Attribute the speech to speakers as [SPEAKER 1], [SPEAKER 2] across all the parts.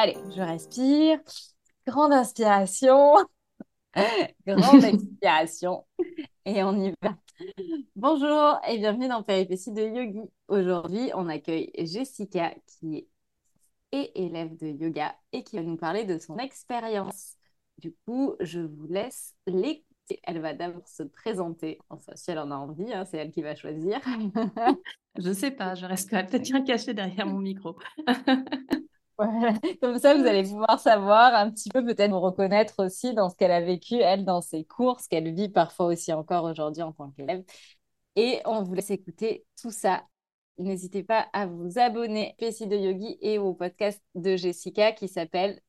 [SPEAKER 1] Allez, je respire. Grande inspiration. Grande expiration. Et on y va. Bonjour et bienvenue dans Péripéties de Yogi. Aujourd'hui, on accueille Jessica qui est élève de yoga et qui va nous parler de son expérience. Du coup, je vous laisse l'écouter. Elle va d'abord se présenter, enfin si elle en a envie, hein, c'est elle qui va choisir.
[SPEAKER 2] je sais pas, je reste peut-être bien cachée derrière mon micro.
[SPEAKER 1] Comme ça, vous allez pouvoir savoir un petit peu, peut-être vous reconnaître aussi dans ce qu'elle a vécu, elle, dans ses cours, ce qu'elle vit parfois aussi encore aujourd'hui en tant qu'élève. Et on vous laisse écouter tout ça. N'hésitez pas à vous abonner au PC de Yogi et au podcast de Jessica qui s'appelle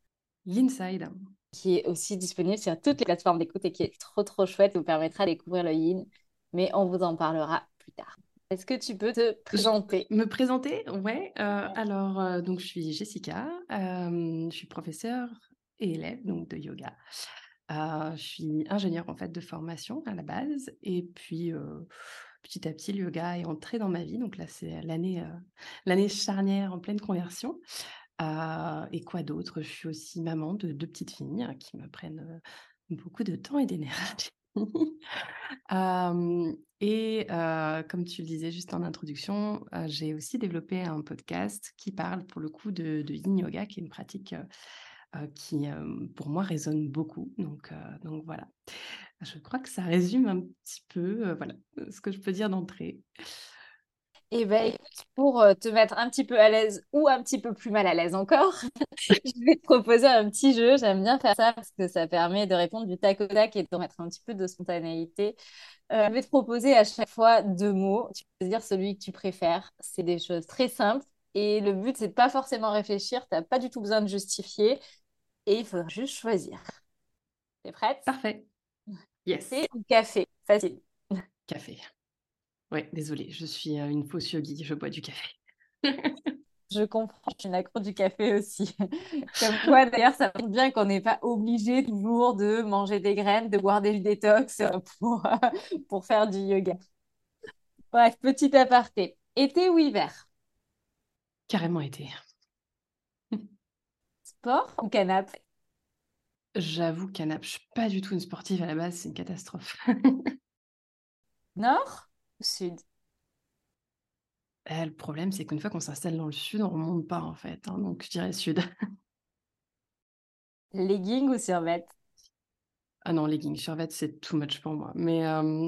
[SPEAKER 2] L'Inside.
[SPEAKER 1] Qui est aussi disponible sur toutes les plateformes d'écoute et qui est trop, trop chouette, vous permettra de découvrir le Yin. Mais on vous en parlera plus tard. Est-ce que tu peux te présenter?
[SPEAKER 2] Me présenter Ouais. Euh, alors, euh, donc, je suis Jessica. Euh, je suis professeure et élève donc, de yoga. je suis ingénieure en fait de formation à la base. Et puis, petit à petit, le yoga est entré dans ma vie. Donc là, c'est l'année, l'année charnière en pleine conversion. et quoi d'autre? Je suis aussi maman de deux petites filles qui me prennent beaucoup de temps et d'énergie et comme tu le disais juste en introduction, j'ai aussi développé un podcast qui parle pour le coup de, yin yoga, qui est une pratique qui pour moi résonne beaucoup. Donc, voilà, je crois que ça résume un petit peu ce que je peux dire d'entrée.
[SPEAKER 1] Et eh ben, pour euh, te mettre un petit peu à l'aise ou un petit peu plus mal à l'aise encore, je vais te proposer un petit jeu. J'aime bien faire ça parce que ça permet de répondre du tac au tac et de remettre un petit peu de spontanéité. Euh, je vais te proposer à chaque fois deux mots. Tu peux dire celui que tu préfères. C'est des choses très simples et le but, c'est de pas forcément réfléchir. Tu n'as pas du tout besoin de justifier et il faudra juste choisir. T'es prête?
[SPEAKER 2] Parfait.
[SPEAKER 1] Yes. Ou café? Facile.
[SPEAKER 2] Café. Ouais, désolée, je suis une fausse yogi, je bois du café.
[SPEAKER 1] Je comprends, je suis une accro du café aussi. Comme quoi, d'ailleurs, ça montre bien qu'on n'est pas obligé toujours de manger des graines, de boire des détox pour, pour faire du yoga. Bref, petit aparté. Été ou hiver?
[SPEAKER 2] Carrément été.
[SPEAKER 1] Sport ou canapé?
[SPEAKER 2] J'avoue, canapé. Je suis pas du tout une sportive à la base, c'est une catastrophe.
[SPEAKER 1] Nord? Sud
[SPEAKER 2] eh, le problème, c'est qu'une fois qu'on s'installe dans le sud, on remonte pas en fait. Hein, donc je dirais sud.
[SPEAKER 1] Legging ou survêt?
[SPEAKER 2] Ah non, legging, survêt, c'est too much pour moi. Mais,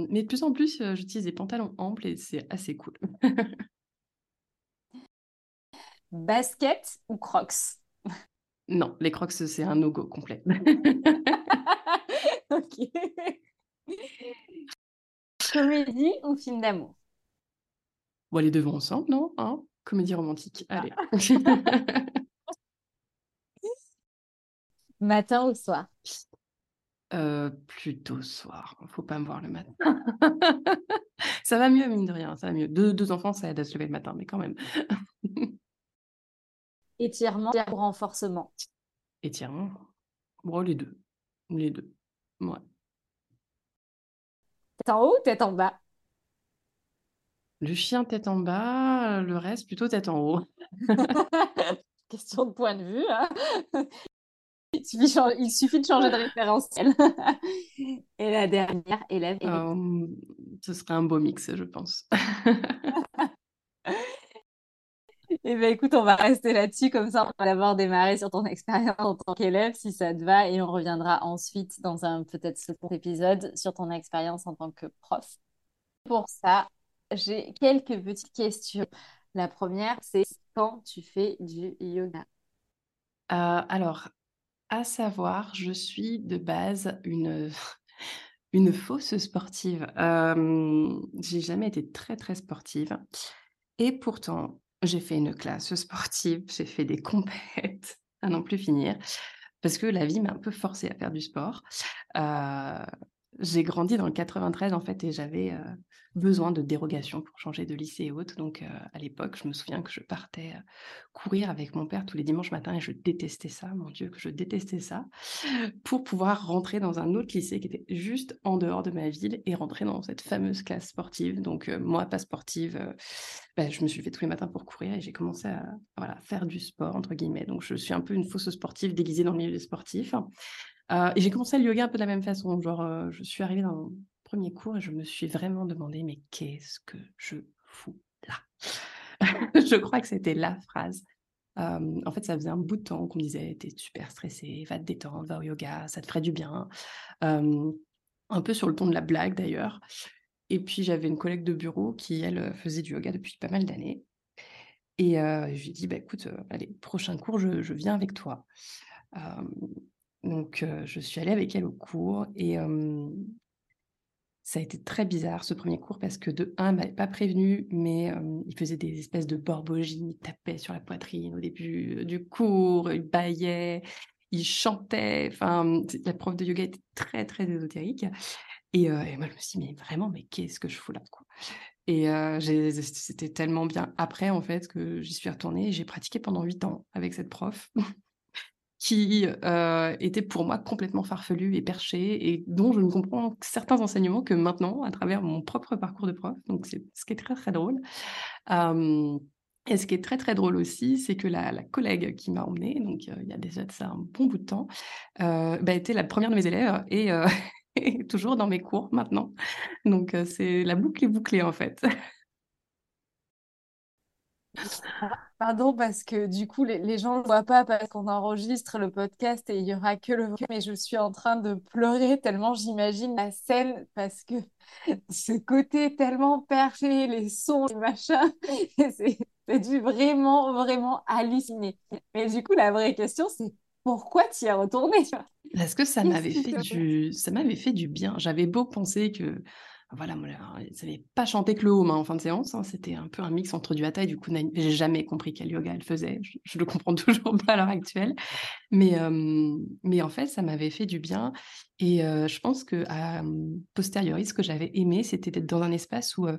[SPEAKER 2] mais de plus en plus, j'utilise des pantalons amples et c'est assez cool.
[SPEAKER 1] Basket ou crocs?
[SPEAKER 2] Non, les crocs, c'est un no-go complet.
[SPEAKER 1] ok. Comédie ou film d'amour?
[SPEAKER 2] Bon, les deux vont ensemble, non? Hein? Comédie romantique, ah. allez.
[SPEAKER 1] Matin ou soir?
[SPEAKER 2] Euh, Plutôt soir. Faut pas me voir le matin. ça va mieux, mine de rien, ça va mieux. Deux, deux enfants, ça aide à se lever le matin, mais quand même.
[SPEAKER 1] Étirement ou renforcement?
[SPEAKER 2] Étirement. Bon, les deux. Les deux. Ouais.
[SPEAKER 1] Tête en haut ou tête en bas?
[SPEAKER 2] Le chien tête en bas, le reste plutôt tête en haut.
[SPEAKER 1] Question de point de vue. Hein. il, suffit, de changer de référentiel. Et la dernière, élève.
[SPEAKER 2] Euh, ce serait un beau mix, je pense.
[SPEAKER 1] Eh bien, écoute, on va rester là-dessus, comme ça, on va d'abord démarrer sur ton expérience en tant qu'élève, si ça te va, et on reviendra ensuite dans un peut-être second épisode sur ton expérience en tant que prof. Pour ça, j'ai quelques petites questions. La première, c'est quand tu fais du yoga?
[SPEAKER 2] Euh, Alors, à savoir, je suis de base une, une fausse sportive. Euh, j'ai jamais été très, très sportive. Et pourtant, J'ai fait une classe sportive, j'ai fait des compètes à n'en plus finir, parce que la vie m'a un peu forcée à faire du sport. Heu, j'ai grandi dans le 93 en fait et j'avais, heu, besoin de dérogation pour changer de lycée et autres. Donc, heu, à l'époque, je me souviens que je partais, heu, courir avec mon père tous les dimanches matins et je détestais ça, mon Dieu, que je détestais ça, pour pouvoir rentrer dans un autre lycée qui était juste en dehors de ma ville et rentrer dans cette fameuse classe sportive. Donc, moi, pas sportive, bah, je me suis levée tous les matins pour courir et j'ai commencé à, «faire du sport» entre guillemets. Donc je suis un peu une fausse sportive déguisée dans le milieu des sportifs. Et j'ai commencé le yoga un peu de la même façon. Genre, heu, je suis arrivée dans mon 1er cours et je me suis vraiment demandé: «Mais qu'est-ce que je fous là?» Je crois que c'était la phrase. En fait, ça faisait un bout de temps qu'on me disait: «Tu es super stressée, va te détendre, va au yoga, ça te ferait du bien». Un peu sur le ton de la blague d'ailleurs. Et puis j'avais une collègue de bureau qui, elle, heu, faisait du yoga depuis pas mal d'années. Et je lui ai dit: «Bah écoute, allez, prochain cours, je viens avec toi». Donc je suis allée avec elle au cours et ça a été très bizarre ce 1er cours parce que de 1, elle m'avait pas prévenue, mais il faisait des espèces de borbogies, il tapait sur la poitrine au début, du cours, il bâillait, il chantait, enfin, mmh, la prof de yoga était très, très ésotérique et moi je me suis dit: «Mais vraiment, mais qu'est-ce que je fous là, quoi?» et c'était tellement bien après en fait que j'y suis retournée et j'ai pratiqué pendant 8 ans avec cette prof qui, heu, était pour moi complètement farfelue et perchée et dont je ne comprends certains enseignements que maintenant à travers mon propre parcours de prof, donc c'est ce qui est très, très drôle. Hem et ce qui est très, très drôle aussi, c'est que la collègue qui m'a emmenée, donc heu, il y a déjà de ça un bon bout de temps, bah, était la 1re de mes élèves et toujours dans mes cours maintenant. Donc c'est la boucle est bouclée en fait.
[SPEAKER 1] Pardon parce que du coup les les gens le voient pas parce qu'on enregistre le podcast et il y aura que le mais je suis en train de pleurer tellement j'imagine la scène parce que ce côté tellement perché, les sons, les machins, c'est du vraiment, vraiment halluciner. Mais du coup, la vraie question, c'est pourquoi tu y es vois?
[SPEAKER 2] Parce que ça m'avait fait du ça m'avait fait du bien. J'avais beau penser que, voilà, ils savaient pas chanter que le home, hein, en fin de séance, hein, c'était un peu un mix entre du hatha et du kundalini. J'ai jamais compris quel yoga elle faisait, je je le comprends toujours pas à l'heure actuelle. Mais hem, mais en fait, ça m'avait fait du bien et heu, je pense qu'à, mmh, posteriori, ce que j'avais aimé, c'était d'être dans un espace où, heu,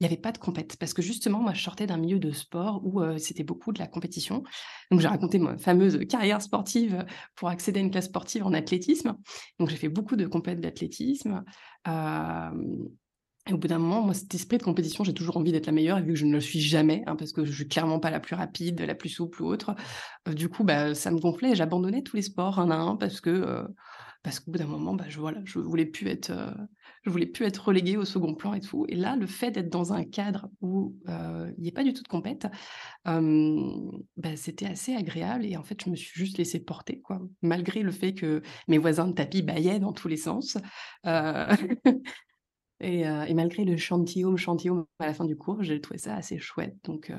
[SPEAKER 2] il y avait pas de compète. Parce que justement, moi, je sortais d'un milieu de sport où, c'était beaucoup de la compétition. Donc j'ai raconté ma fameuse carrière sportive pour accéder à une classe sportive en athlétisme. Donc j'ai fait beaucoup de compètes d'athlétisme. Hem et au bout d'un moment, moi, cet esprit de compétition, j'ai toujours envie d'être la meilleure et vu que je ne le suis jamais, hein, parce que je suis clairement pas la plus rapide, la plus souple ou autre, heu, du coup, bah, ça me gonflait j'abandonnais tous les sports un à un parce que, heu, parce qu'au bout d'un moment, bah, je voilà, je voulais plus être, heu, je voulais plus être reléguée au 2nd plan et tout et là, le fait d'être dans un cadre où, heu, il y ait pas du tout de compète, bah, c'était assez agréable et en fait, je me suis juste laissée porter, quoi. Malgré le fait que mes voisins de tapis bâillaient dans tous les sens, heu et et malgré le chantillon, chantillon à la fin du cours, j'ai trouvé ça assez chouette donc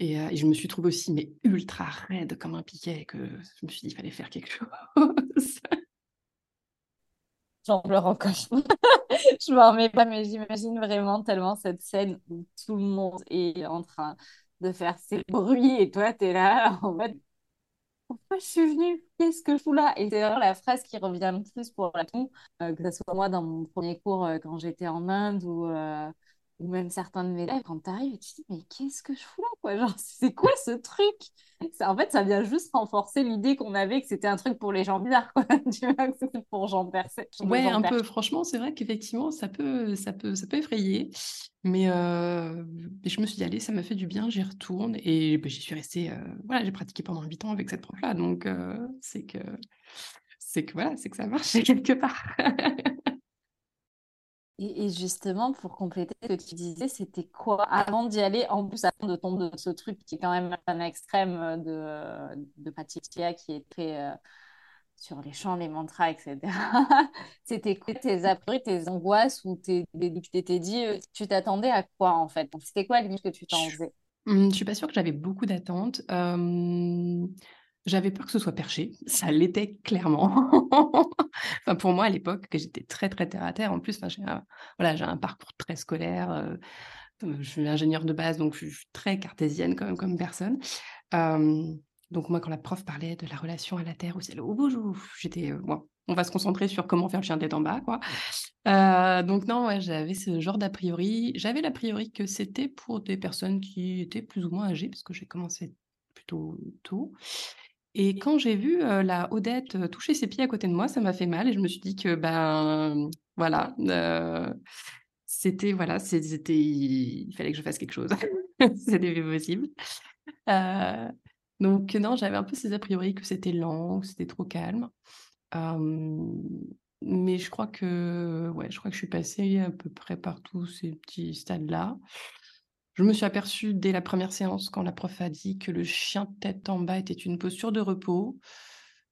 [SPEAKER 2] et je me suis trouvée aussi, mais ultra raide comme un piquet que je me suis dit: «Il fallait faire quelque chose».
[SPEAKER 1] J'en pleure encore. Je m'en remets pas, mais j'imagine vraiment tellement cette scène où tout le monde est en train de faire ses bruits et toi, tu es là en mode: «Pourquoi je suis venue? Qu'est-ce que je fous là?» et c'est vraiment la phrase qui revient le plus pour l'instant, heu, que ça soit moi dans mon 1er cours, quand j'étais en Inde ou ou même certains de mes élèves, quand tu arrives et tu te dis: «Mais qu'est-ce que je fous là, quoi?» genre, c'est quoi ce truc? Ça en fait, ça vient juste renforcer l'idée qu'on avait que c'était un truc pour les gens bizarres, quoi, tu vois? Que c'était pour gens percé
[SPEAKER 2] Ouais,
[SPEAKER 1] gens
[SPEAKER 2] un peu. Franchement, c'est vrai qu'effectivement, ça peut ça peut ça peut effrayer. Mais mais je me suis dit: «Allez, ça m'a fait du bien, j'y retourne» et bah, j'y suis restée, heu, voilà, j'ai pratiqué pendant 8 ans avec cette prof-là donc heu, c'est que c'est que, voilà, c'est que ça a marché quelque part.
[SPEAKER 1] Et et justement, pour compléter ce que tu disais, c'était quoi avant d'y aller, en plus avant de tomber dans ce truc qui est quand même un extrême, heu, de, heu, de praticilla qui est très, heu, sur les chants, les mantras et cetera. C'était quoi tes a tes angoisses ou tes tu t'étais dit, tu t'attendais à quoi, en fait? C'était quoi limite que tu t'en
[SPEAKER 2] Je
[SPEAKER 1] faisais?
[SPEAKER 2] mmh, je suis pas sûre que j'avais beaucoup d'attentes. Hem, j'avais peur que ce soit perché, ça l'était clairement. Enfin, pour moi, à l'époque, que j'étais très, très terre à terre. En plus, enfin, j'ai un voilà, un parcours très scolaire, heu je suis ingénieure de base, donc je suis très cartésienne quand comme personne. donc moi, quand la prof parlait de la relation à la Terre ou celle au j'étais, bon, on va se concentrer sur comment faire le chien tête en bas, quoi. donc non, j'avais ce genre d'a priori. J'avais l'a priori que c'était pour des personnes qui étaient plus ou moins âgées, parce que j'ai commencé plutôt tôt. Et quand j'ai vu la Odette toucher ses pieds à côté de moi, ça m'a fait mal et je me suis dit que ben voilà, c'était voilà, c'était il fallait que je fasse quelque chose. c'était possible. donc non, j'avais un peu ces a priori que c'était lent, que c'était trop calme. mais je crois que ouais, je crois que je suis passée à peu près par tous ces petits stades-là. Je me suis aperçue dès la première séance, quand la prof a dit que le chien tête en bas était une posture de repos,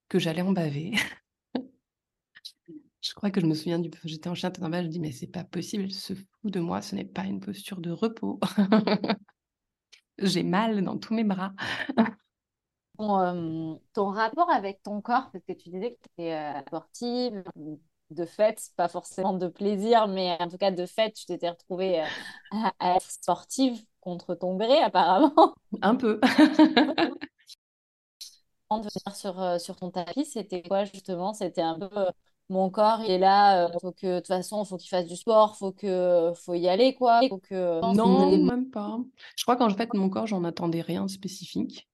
[SPEAKER 2] que j'allais en baver. je crois que je me souviens du j'étais en chien tête en bas, je dis mais c'est pas possible, elle se fout de moi, ce n'est pas une posture de repos. J'ai mal dans tous mes bras.
[SPEAKER 1] ton, rapport avec ton corps, parce que tu disais que tu étais euh, sportive, de fait, pas forcément de plaisir, mais en tout cas de fait, tu t'étais retrouvée euh, à, être sportive contre ton gré, apparemment.
[SPEAKER 2] Un peu.
[SPEAKER 1] de venir sur, euh, sur ton tapis, c'était quoi justement? C'était un peu euh, mon corps, il est là, faut que de toute façon, il faut qu'il fasse du sport, faut que faut y aller quoi. Faut que...
[SPEAKER 2] Non, même pas. Je crois qu'en fait, mon corps, j'en attendais rien de spécifique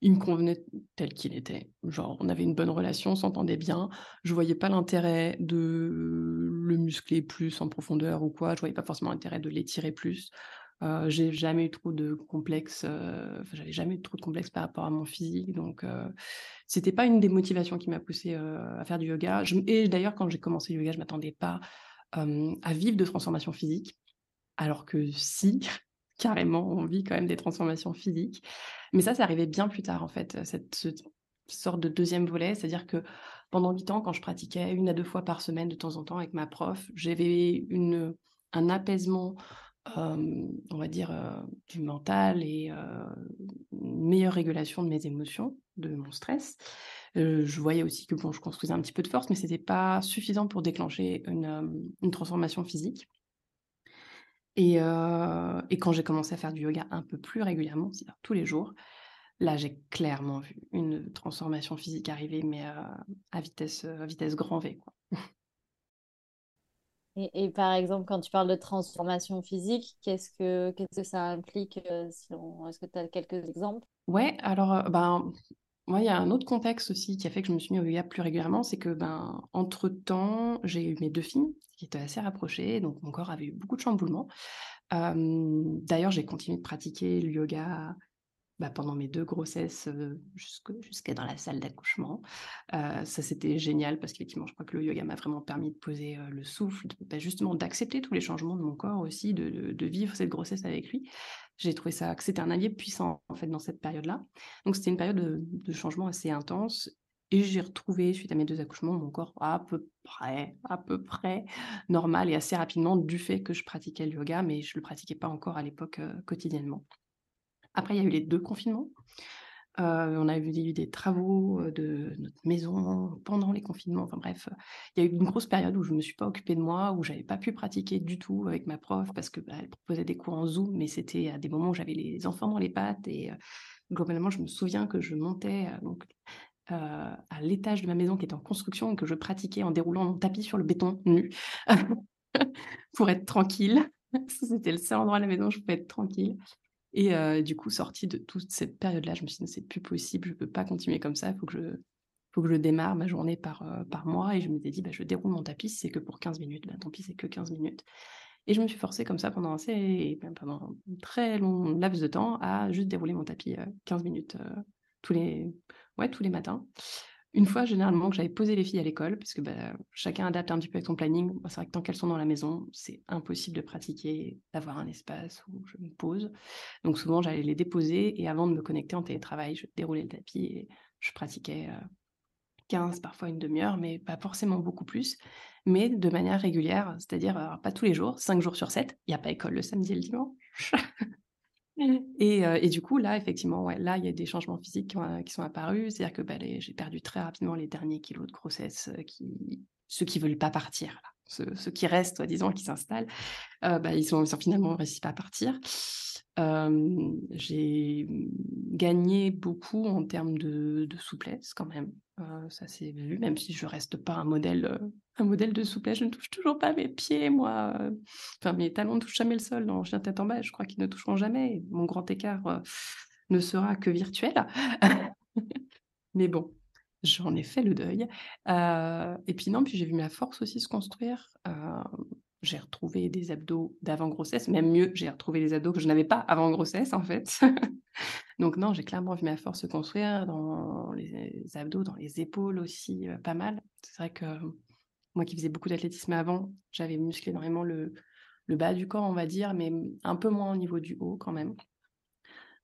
[SPEAKER 2] il me convenait tel qu'il était. Genre, on avait une bonne relation, on s'entendait bien. Je voyais pas l'intérêt de le muscler plus en profondeur ou quoi. Je voyais pas forcément l'intérêt de l'étirer plus. Euh, j'ai jamais eu trop de complexes. Euh, j'avais jamais trop de complexes par rapport à mon physique. Donc, euh, c'était pas une des motivations qui m'a poussé euh, à faire du yoga. et d'ailleurs, quand j'ai commencé le yoga, je m'attendais pas à vivre de transformation physique. Alors que si, carrément, on vit quand même des transformations physiques. Mais ça, ça arrivait bien plus tard, en fait, cette, sorte de deuxième volet. C'est-à-dire que pendant huit ans, quand je pratiquais une à deux fois par semaine de temps en temps avec ma prof, j'avais une, un apaisement, on va dire, du mental et une meilleure régulation de mes émotions, de mon stress. je voyais aussi que bon, je construisais un petit peu de force, mais ce n'était pas suffisant pour déclencher une transformation physique. Et, et quand j'ai commencé à faire du yoga un peu plus régulièrement, c'est-à-dire tous les jours, là, j'ai clairement vu une transformation physique arriver, mais à vitesse, à vitesse grand V. Quoi.
[SPEAKER 1] Et, et, par exemple, quand tu parles de transformation physique, qu'est-ce que, qu'est-ce que ça implique si Est-ce que tu as quelques exemples?
[SPEAKER 2] Ouais, alors, ben, moi, il y a un autre contexte aussi qui a fait que je me suis mis au yoga plus régulièrement, c'est que, ben, entre-temps, j'ai eu mes deux filles qui étaient assez rapprochées, donc mon corps avait eu beaucoup de chamboulements. D'ailleurs, j'ai continué de pratiquer le yoga bah, pendant mes deux grossesses jusqu'à dans la salle d'accouchement. ça, c'était génial parce qu'effectivement, je crois que le yoga m'a vraiment permis de poser le souffle, bah, justement d'accepter tous les changements de mon corps aussi, de, vivre cette grossesse avec lui. J'ai trouvé ça que c'était un allié puissant en fait dans cette période-là. Donc c'était une période de, changement assez intense et j'ai retrouvé, suite à mes deux accouchements, mon corps à peu près, à peu près normal et assez rapidement du fait que je pratiquais le yoga, mais je ne le pratiquais pas encore à l'époque quotidiennement. Après, il y a eu les deux confinements. on a eu des travaux de notre maison pendant les confinements. Enfin bref, il y a eu une grosse période où je ne me suis pas occupée de moi, où j'avais pas pu pratiquer du tout avec ma prof parce qu'elle bah, proposait des cours en Zoom, mais c'était à des moments où j'avais les enfants dans les pattes et globalement, je me souviens que je montais donc à l'étage de ma maison qui était en construction et que je pratiquais en déroulant mon tapis sur le béton nu pour être tranquille. C'était le seul endroit de la maison où je pouvais être tranquille. Et du coup, sortie de toute cette période-là, je me suis dit, c'est plus possible, je ne peux pas continuer comme ça, il faut que je, faut que je démarre ma journée par, par mois. Et je m'étais dit, bah, je déroule mon tapis, c'est que pour 15 minutes, bah, tant pis, c'est que 15 minutes. Et je me suis forcée comme ça pendant, assez, pendant un très long laps de temps à juste dérouler mon tapis 15 minutes tous les, ouais, tous les matins. Une fois, généralement, que j'avais posé les filles à l'école, parce que bah, chacun adapte un petit peu avec son planning. C'est vrai que tant qu'elles sont dans la maison, c'est impossible de pratiquer, d'avoir un espace où je me pose. Donc souvent, j'allais les déposer et avant de me connecter en télétravail, je déroulais le tapis et je pratiquais 15, parfois une demi-heure, mais pas forcément beaucoup plus, mais de manière régulière, c'est-à-dire pas tous les jours, 5 jours sur 7. Il n'y a pas école le samedi et le dimanche. Et, du coup, là, effectivement, ouais, là, il y a des changements physiques qui, sont apparus. C'est-à-dire que bah, j'ai perdu très rapidement les derniers kilos de grossesse, qui, ceux qui ne veulent pas partir. Ceux, qui restent, disons, qui s'installent, bah, ils sont, finalement réussi à partir. j'ai gagné beaucoup en termes de, souplesse quand même. ça s'est vu, même si je reste pas un modèle, un modèle de souplesse. Je ne touche toujours pas mes pieds, moi. Enfin, mes talons ne touchent jamais le sol dans Chien tête en bas. Je crois qu'ils ne toucheront jamais. Mon grand écart ne sera que virtuel. Mais bon, j'en ai fait le deuil. et puis non, puis j'ai vu ma force aussi se construire. j'ai retrouvé des abdos d'avant grossesse, même mieux, j'ai retrouvé les abdos que je n'avais pas avant grossesse en fait. Donc non, j'ai clairement vu ma force se construire dans les abdos, dans les épaules aussi, pas mal. C'est vrai que moi qui faisais beaucoup d'athlétisme avant, j'avais musclé énormément le, le bas du corps, on va dire, mais un peu moins au niveau du haut quand même.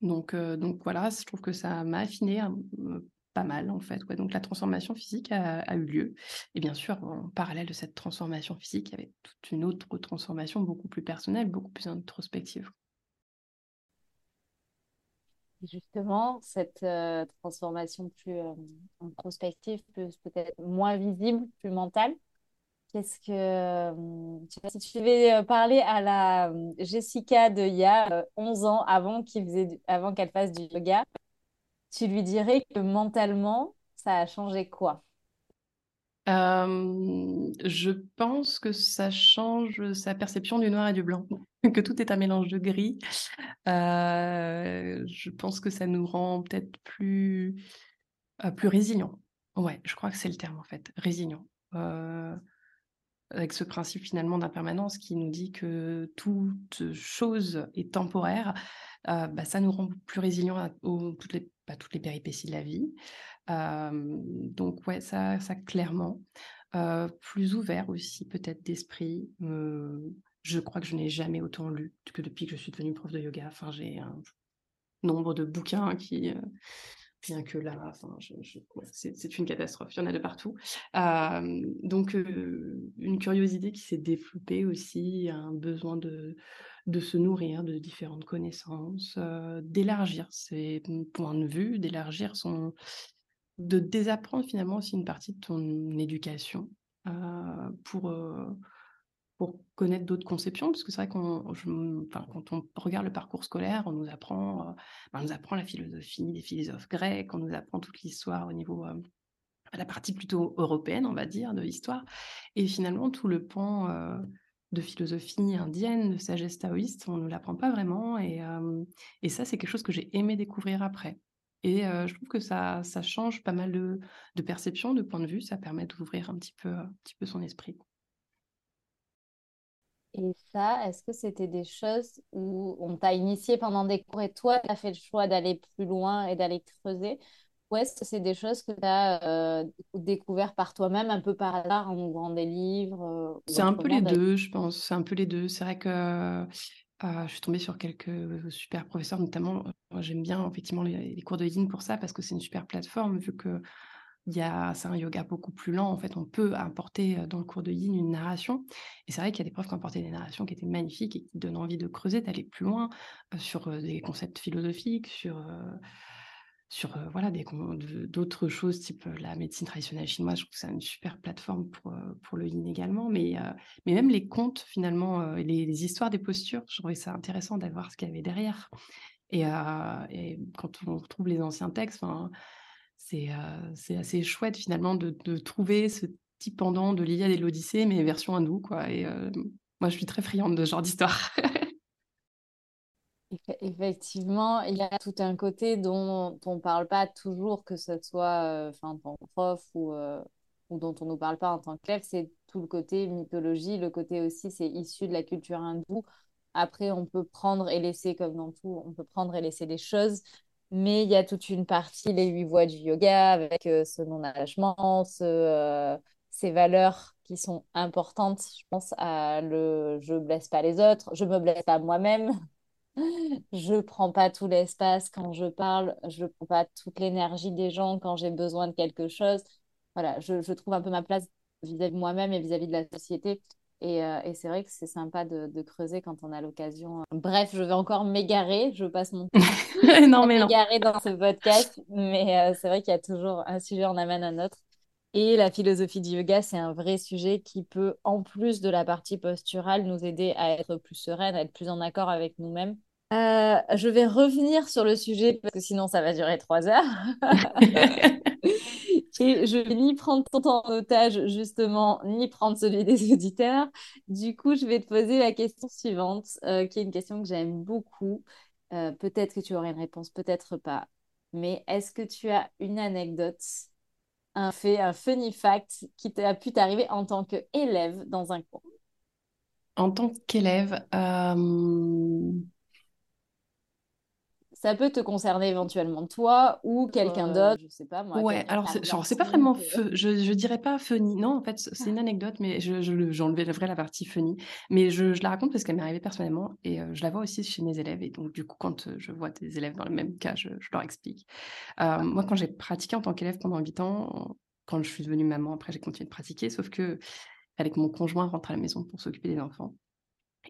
[SPEAKER 2] Donc, donc voilà, je trouve que ça m'a affiné pas mal en fait. Donc la transformation physique a, eu lieu. Et bien sûr, en parallèle de cette transformation physique, il y avait toute une autre transformation beaucoup plus personnelle, beaucoup plus introspective.
[SPEAKER 1] Justement, cette transformation plus introspective, peut-être moins visible, plus mentale, Qu'est-ce que. si tu devais parler à la Jessica de il y a 11 ans, avant qu'elle fasse du yoga, tu lui dirais que mentalement, ça a changé quoi?
[SPEAKER 2] Je pense que ça change sa perception du noir et du blanc, que tout est un mélange de gris. je pense que ça nous rend peut-être plus, plus résilients. Ouais, je crois que c'est le terme en fait, résilient. avec ce principe finalement d'impermanence qui nous dit que toute chose est temporaire, bah, ça nous rend plus résilients à, toutes les toutes les péripéties de la vie. donc ouais, ça, ça clairement. plus ouvert aussi peut-être d'esprit. je crois que je n'ai jamais autant lu que depuis que je suis devenue prof de yoga. Enfin, j'ai un nombre de bouquins qui, rien que là, c'est une catastrophe. Il y en a de partout. donc, une curiosité qui s'est développée aussi, un besoin de, de se nourrir de différentes connaissances, d'élargir ses points de vue, d'élargir son. de désapprendre finalement aussi une partie de ton éducation pour pour connaître d'autres conceptions, parce que c'est vrai qu'on, enfin, quand on regarde le parcours scolaire, on nous apprend, on nous apprend la philosophie des philosophes grecs, on nous apprend toute l'histoire au niveau, la partie plutôt européenne, on va dire, de l'histoire, et finalement tout le pan de philosophie indienne, de sagesse taoïste, on ne l'apprend pas vraiment, et, et ça c'est quelque chose que j'ai aimé découvrir après. Et je trouve que ça, ça change pas mal de, de perception, de point de vue, ça permet d'ouvrir un petit peu, un petit peu son esprit.
[SPEAKER 1] Et ça, est-ce que c'était des choses où on t'a initié pendant des cours et toi, tu as fait le choix d'aller plus loin et d'aller creuser? Ou est-ce que c'est des choses que tu as euh, découvert par toi-même, un peu par hasard, en ouvrant des livres
[SPEAKER 2] euh, C'est un peu les deux, je pense. C'est un peu les deux. C'est vrai que euh, je suis tombée sur quelques super professeurs, notamment, j'aime bien effectivement les, les cours de yin pour ça, parce que c'est une super plateforme, vu que c'est un yoga beaucoup plus lent. En fait, on peut apporter dans le cours de yin une narration. Et c'est vrai qu'il y a des profs qui apporté des narrations qui étaient magnifiques et qui donnent envie de creuser, d'aller plus loin sur des concepts philosophiques, sur, voilà, d'autres choses type la médecine traditionnelle chinoise. Je trouve que c'est une super plateforme pour, pour le yin également. Mais, mais même les contes, finalement, les, histoires des postures, je trouvais ça intéressant d'avoir ce qu'il y avait derrière. Et, quand on retrouve les anciens textes, c'est assez chouette finalement de, trouver ce petit pendant de l'Iliade et de l'Odyssée, mais version hindoue, quoi. Et moi, je suis très friande de ce genre d'histoire.
[SPEAKER 1] Effectivement, il y a tout un côté dont on ne parle pas toujours, que ce soit enfin, en tant que prof ou, ou dont on ne nous parle pas en tant qu'élève, c'est tout le côté mythologie, le côté aussi, c'est issu de la culture hindoue. Après, on peut prendre et laisser, comme dans tout, on peut prendre et laisser des choses, mais il y a toute une partie, les huit voies du yoga, avec euh, ce non-attachement, ce, euh, ces valeurs qui sont importantes. Je pense à le je blesse pas les autres, je me blesse pas moi-même. je prends pas tout l'espace quand je parle, je prends pas toute l'énergie des gens quand j'ai besoin de quelque chose. Voilà, je, je trouve un peu ma place vis-à-vis de moi-même et vis-à-vis de la société. Et, euh, et c'est vrai que c'est sympa de, de, creuser quand on a l'occasion. Bref, je vais encore m'égarer. Je passe mon temps
[SPEAKER 2] non, mais
[SPEAKER 1] m'égarer dans ce podcast. Mais euh, c'est vrai qu'il y a toujours un sujet en amène un autre. Et la philosophie du yoga, c'est un vrai sujet qui peut, en plus de la partie posturale, nous aider à être plus sereine, à être plus en accord avec nous-mêmes. Euh, je vais revenir sur le sujet parce que sinon ça va durer trois heures. Et je vais ni prendre ton temps en otage, justement, ni prendre celui des auditeurs. Du coup, je vais te poser la question suivante, euh, qui est une question que j'aime beaucoup. Euh, peut-être que tu aurais une réponse, peut-être pas. Mais est-ce que tu as une anecdote, un fait, un funny fact qui a pu t'arriver en tant qu'élève dans un cours
[SPEAKER 2] En tant qu'élève, euh,
[SPEAKER 1] ça peut te concerner éventuellement toi ou quelqu'un
[SPEAKER 2] Euh,
[SPEAKER 1] d'autre, je sais pas moi.
[SPEAKER 2] Ouais, alors c'est
[SPEAKER 1] arrive
[SPEAKER 2] genre, c'est pas vraiment feu, je, je dirais pas funny. Non, en fait, c'est une anecdote, mais je, j'enlèverai la partie funny. Mais je, je la raconte parce qu'elle m'est arrivée personnellement et euh, je la vois aussi chez mes élèves. Et donc, du coup, quand euh, je vois des élèves dans le même cas, je, je leur explique. Euh, moi, quand j'ai pratiqué en tant qu'élève pendant 8 ans, quand je suis devenue maman, après, j'ai continué de pratiquer, sauf que avec mon conjoint rentre à la maison pour s'occuper des enfants.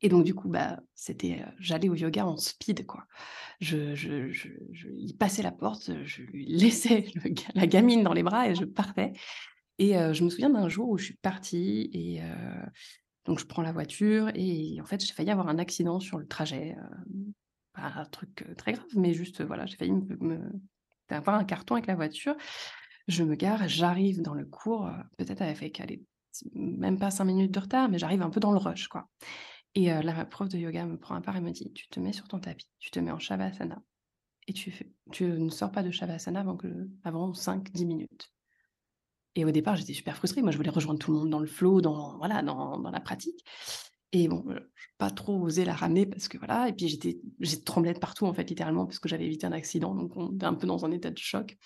[SPEAKER 2] Et donc, du coup, bah, c'était, j'allais au yoga en speed, quoi. Je, je, je, je- il passait la porte, je lui laissais la gamine dans les bras et je partais. Et je me souviens d'un jour où je suis partie et donc je prends la voiture et en fait, j'ai failli avoir un accident sur le trajet. pas un truc très grave, mais juste, voilà, j'ai failli me, avoir un carton avec la voiture. Je me gare, j'arrive dans le cours, peut-être avec allez, même pas cinq minutes de retard, mais j'arrive un peu dans le rush, quoi. Et euh, la prof de yoga me prend à part et me dit, tu te mets sur ton tapis, tu te mets en shavasana et tu, tu ne sors pas de shavasana avant, que, avant 5-10 minutes. Et au départ, j'étais super frustrée. Moi, je voulais rejoindre tout le monde dans le flow, dans, voilà, dans, dans la pratique. Et bon, je n'ai pas trop osé la ramener parce que voilà. Et puis, j'étais, j'ai tremblé de partout, en fait, littéralement, parce que j'avais évité un accident. Donc, on était un peu dans un état de choc.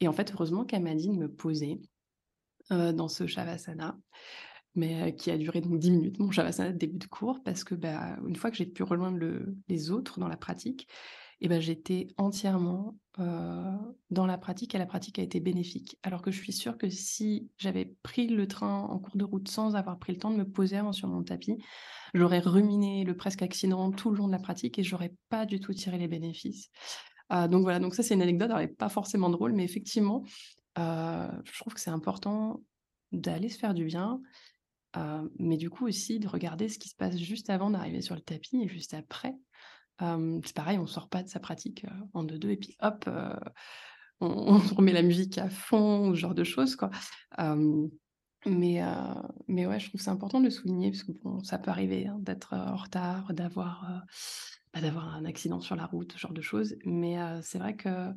[SPEAKER 2] Et en fait, heureusement qu'elle m'a dit de me poser euh, dans ce shavasana mais euh, qui a duré donc 10 minutes, mon Shavasana de début de cours, parce que bah, une fois que j'ai pu rejoindre le- les autres dans la pratique, et ben j'étais entièrement euh, dans la pratique et la pratique a été bénéfique. Alors que je suis sûre que si j'avais pris le train en cours de route sans avoir pris le temps de me poser avant sur mon tapis, j'aurais ruminé le presque accident tout le long de la pratique et j'aurais pas du tout tiré les bénéfices. Euh, donc voilà, donc ça c'est une anecdote, elle n'est pas forcément drôle, mais effectivement, euh, je trouve que c'est important d'aller se faire du bien, mais du coup aussi de regarder ce qui se passe juste avant d'arriver sur le tapis et juste après. C'est pareil, on sort pas de sa pratique en deux-deux et puis hop, on, remet la musique à fond, ce genre de choses quoi. Mais, mais ouais, je trouve c'est important de le souligner parce que bon, ça peut arriver hein, d'être en retard, d'avoir bah, d'avoir un accident sur la route, ce genre de choses. Mais c'est vrai que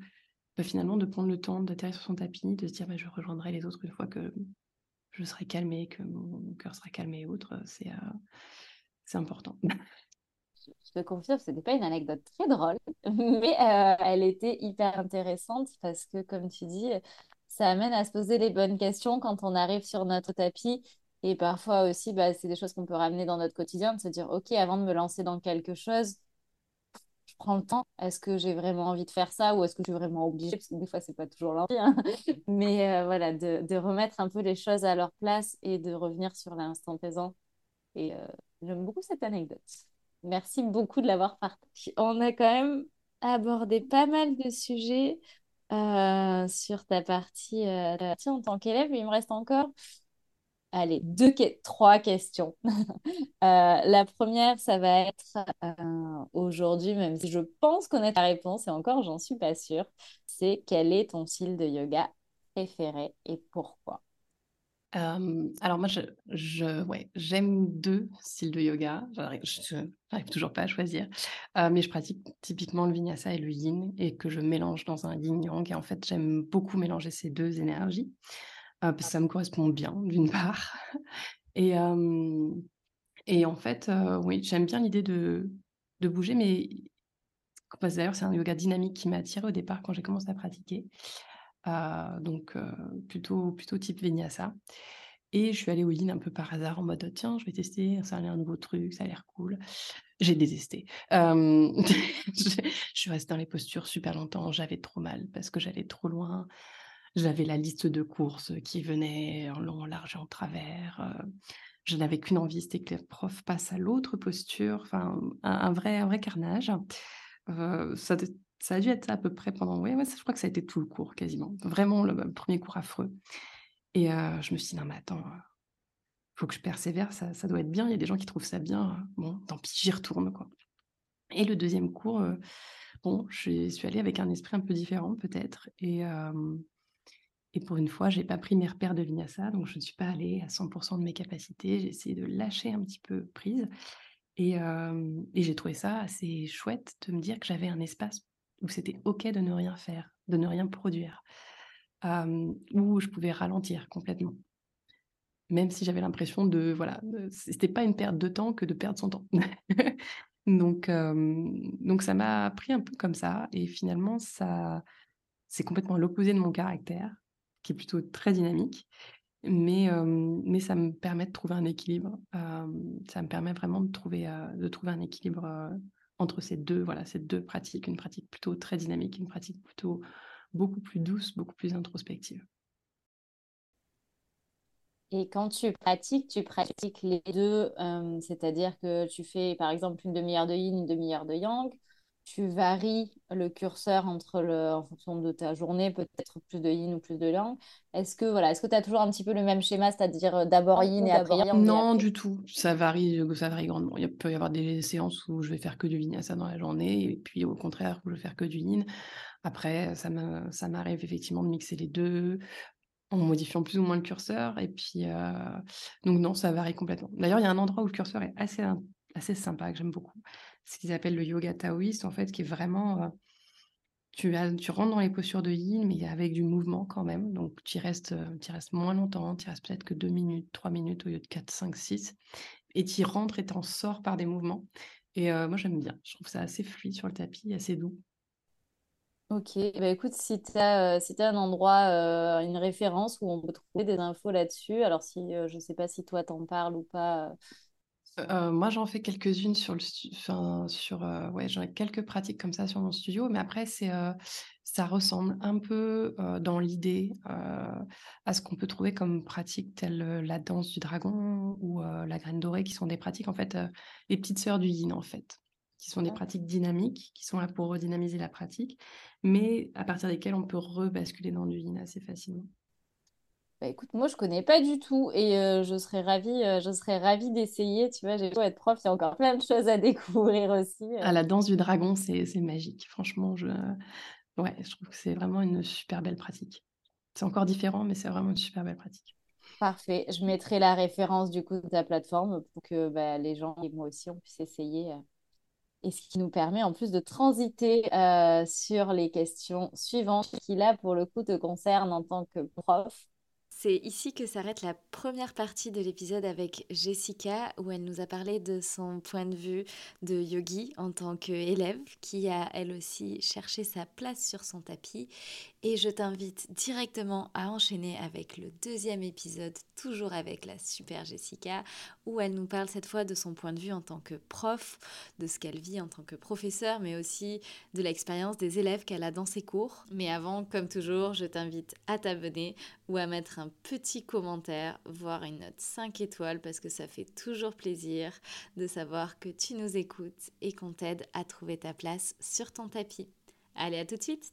[SPEAKER 2] bah, finalement de prendre le temps d'atterrir sur son tapis, de se dire bah, je rejoindrai les autres une fois que je serai calmée, que mon cœur sera calmé et autres, c'est euh, c'est important.
[SPEAKER 1] Je te confirme, ce n'était pas une anecdote très drôle, mais euh, elle était hyper intéressante parce que, comme tu dis, ça amène à se poser les bonnes questions quand on arrive sur notre tapis. Et parfois aussi, bah, c'est des choses qu'on peut ramener dans notre quotidien, de se dire, OK, avant de me lancer dans quelque chose, prends le temps. Est-ce que j'ai vraiment envie de faire ça ou est-ce que je suis vraiment obligée? Parce que des fois, c'est pas toujours l'envie. hein. Mais euh, voilà, de, de remettre un peu les choses à leur place et de revenir sur l'instant présent. Et euh, j'aime beaucoup cette anecdote. Merci beaucoup de l'avoir partagée. On a quand même abordé pas mal de sujets euh, sur ta partie, ta partie en tant qu'élève. Il me reste encore, allez, deux, trois questions. Euh, la première, ça va être euh, aujourd'hui, même si je pense connaître la réponse, et encore, j'en suis pas sûre, c'est quel est ton style de yoga préféré et pourquoi?
[SPEAKER 2] Euh, alors moi, je, j'aime deux styles de yoga. J'arrive, toujours pas à choisir, mais je pratique typiquement le vinyasa et le yin, et que je mélange dans un yin-yang. Et en fait, j'aime beaucoup mélanger ces deux énergies, parce que ça me correspond bien, d'une part. Et, en fait, oui, j'aime bien l'idée de, bouger, mais d'ailleurs, c'est un yoga dynamique qui m'a attirée au départ quand j'ai commencé à pratiquer. Euh, donc, plutôt, plutôt type vinyasa. Et je suis allée au yin un peu par hasard en mode tiens, je vais tester, ça a l'air un nouveau truc, ça a l'air cool. J'ai détesté. Je suis restée dans les postures super longtemps, j'avais trop mal parce que j'allais trop loin. J'avais la liste de courses qui venait en long, en large et en travers. Euh, je n'avais qu'une envie, c'était que le prof passe à l'autre posture. Enfin, un, vrai, un vrai carnage. Euh, ça, a dû être à peu près pendant. Ça, je crois que ça a été tout le cours quasiment. Vraiment le, premier cours affreux. Et je me suis dit, non, mais attends, faut que je persévère, ça, ça doit être bien. Il y a des gens qui trouvent ça bien. Bon, tant pis, j'y retourne, quoi. Et le deuxième cours, bon, je suis allée avec un esprit un peu différent, peut-être. Et, et pour une fois, j'ai pas pris mes repères de vinyasa, donc je ne suis pas allée à 100% de mes capacités. J'ai essayé de lâcher un petit peu prise. Et, j'ai trouvé ça assez chouette de me dire que j'avais un espace où c'était OK de ne rien faire, de ne rien produire, où je pouvais ralentir complètement. Même si j'avais l'impression de, voilà, c'était pas une perte de temps que de perdre son temps. donc, donc ça m'a pris un peu comme ça. Et finalement, ça, c'est complètement l'opposé de mon caractère, qui est plutôt très dynamique. Mais, mais ça me permet de trouver un équilibre. ça me permet vraiment de trouver, de trouver un équilibre entre ces deux, voilà, ces deux pratiques, une pratique plutôt très dynamique, une pratique plutôt beaucoup plus douce, beaucoup plus introspective.
[SPEAKER 1] Et quand tu pratiques, tu pratiques les deux, c'est-à-dire que tu fais par exemple une demi-heure de yin, une demi-heure de yang, tu varies le curseur entre le, en fonction de ta journée, peut-être plus de yin ou plus de yang. Est-ce que voilà, est-ce que tu as toujours un petit peu le même schéma, c'est-à-dire euh, d'abord yin et après yang
[SPEAKER 2] Non, du tout. Ça varie, euh, ça varie grandement. Il peut y avoir des séances où je vais faire que du vinyasa dans la journée, et puis au contraire où je vais faire que du yin. Après, ça m'arrive effectivement de mixer les deux en modifiant plus ou moins le curseur. Et puis, donc non, ça varie complètement. D'ailleurs, il y a un endroit où le curseur est assez, assez sympa, que j'aime beaucoup. Ce qu'ils appellent le yoga taoïste, en fait, qui est vraiment... tu, as, tu rentres dans les postures de yin, mais avec du mouvement quand même. Donc, tu restes, tu restes moins longtemps, tu restes peut-être que 2 minutes, 3 minutes au lieu de 4, 5, 6. Et tu rentres et tu en sors par des mouvements. Et moi, j'aime bien. Je trouve ça assez fluide sur le tapis, assez doux.
[SPEAKER 1] Ok, bah écoute, si tu as, euh, si un endroit, euh, une référence où on peut trouver des infos là-dessus, alors si euh, je ne sais pas si toi t'en parles ou pas.
[SPEAKER 2] Moi, j'en fais quelques-unes sur le enfin, sur ouais, j'ai quelques pratiques comme ça sur mon studio, mais après c'est ça ressemble un peu dans l'idée à ce qu'on peut trouver comme pratique telle la danse du dragon ou la graine dorée, qui sont des pratiques en fait les petites sœurs du yin en fait qui sont des pratiques dynamiques, qui sont là pour redynamiser la pratique, mais à partir desquelles on peut rebasculer dans du yin assez facilement.
[SPEAKER 1] Bah écoute, moi je connais pas du tout et euh, je serais ravie, euh, je serais ravie d'essayer. Tu vois, j'ai beau être prof, il y a encore plein de choses à découvrir aussi.
[SPEAKER 2] À euh. la danse du dragon, c'est magique. Franchement, je, ouais, je trouve que c'est vraiment une super belle pratique. C'est encore différent, mais c'est vraiment une super belle pratique.
[SPEAKER 1] Parfait. Je mettrai la référence du coup de ta plateforme pour que bah, les gens et moi aussi on puisse essayer et ce qui nous permet en plus de transiter sur les questions suivantes qui là pour le coup te concernent en tant que prof.
[SPEAKER 3] C'est ici que s'arrête la première partie de l'épisode avec Jessica où elle nous a parlé de son point de vue de yogi en tant qu'élève qui a elle aussi cherché sa place sur son tapis et je t'invite directement à enchaîner avec le deuxième épisode, toujours avec la super Jessica, où elle nous parle cette fois de son point de vue en tant que prof, de ce qu'elle vit en tant que professeur, mais aussi de l'expérience des élèves qu'elle a dans ses cours. Mais avant, comme toujours, je t'invite à t'abonner ou à mettre un petit commentaire, voire une note 5 étoiles, parce que ça fait toujours plaisir de savoir que tu nous écoutes et qu'on t'aide à trouver ta place sur ton tapis. Allez, à tout de suite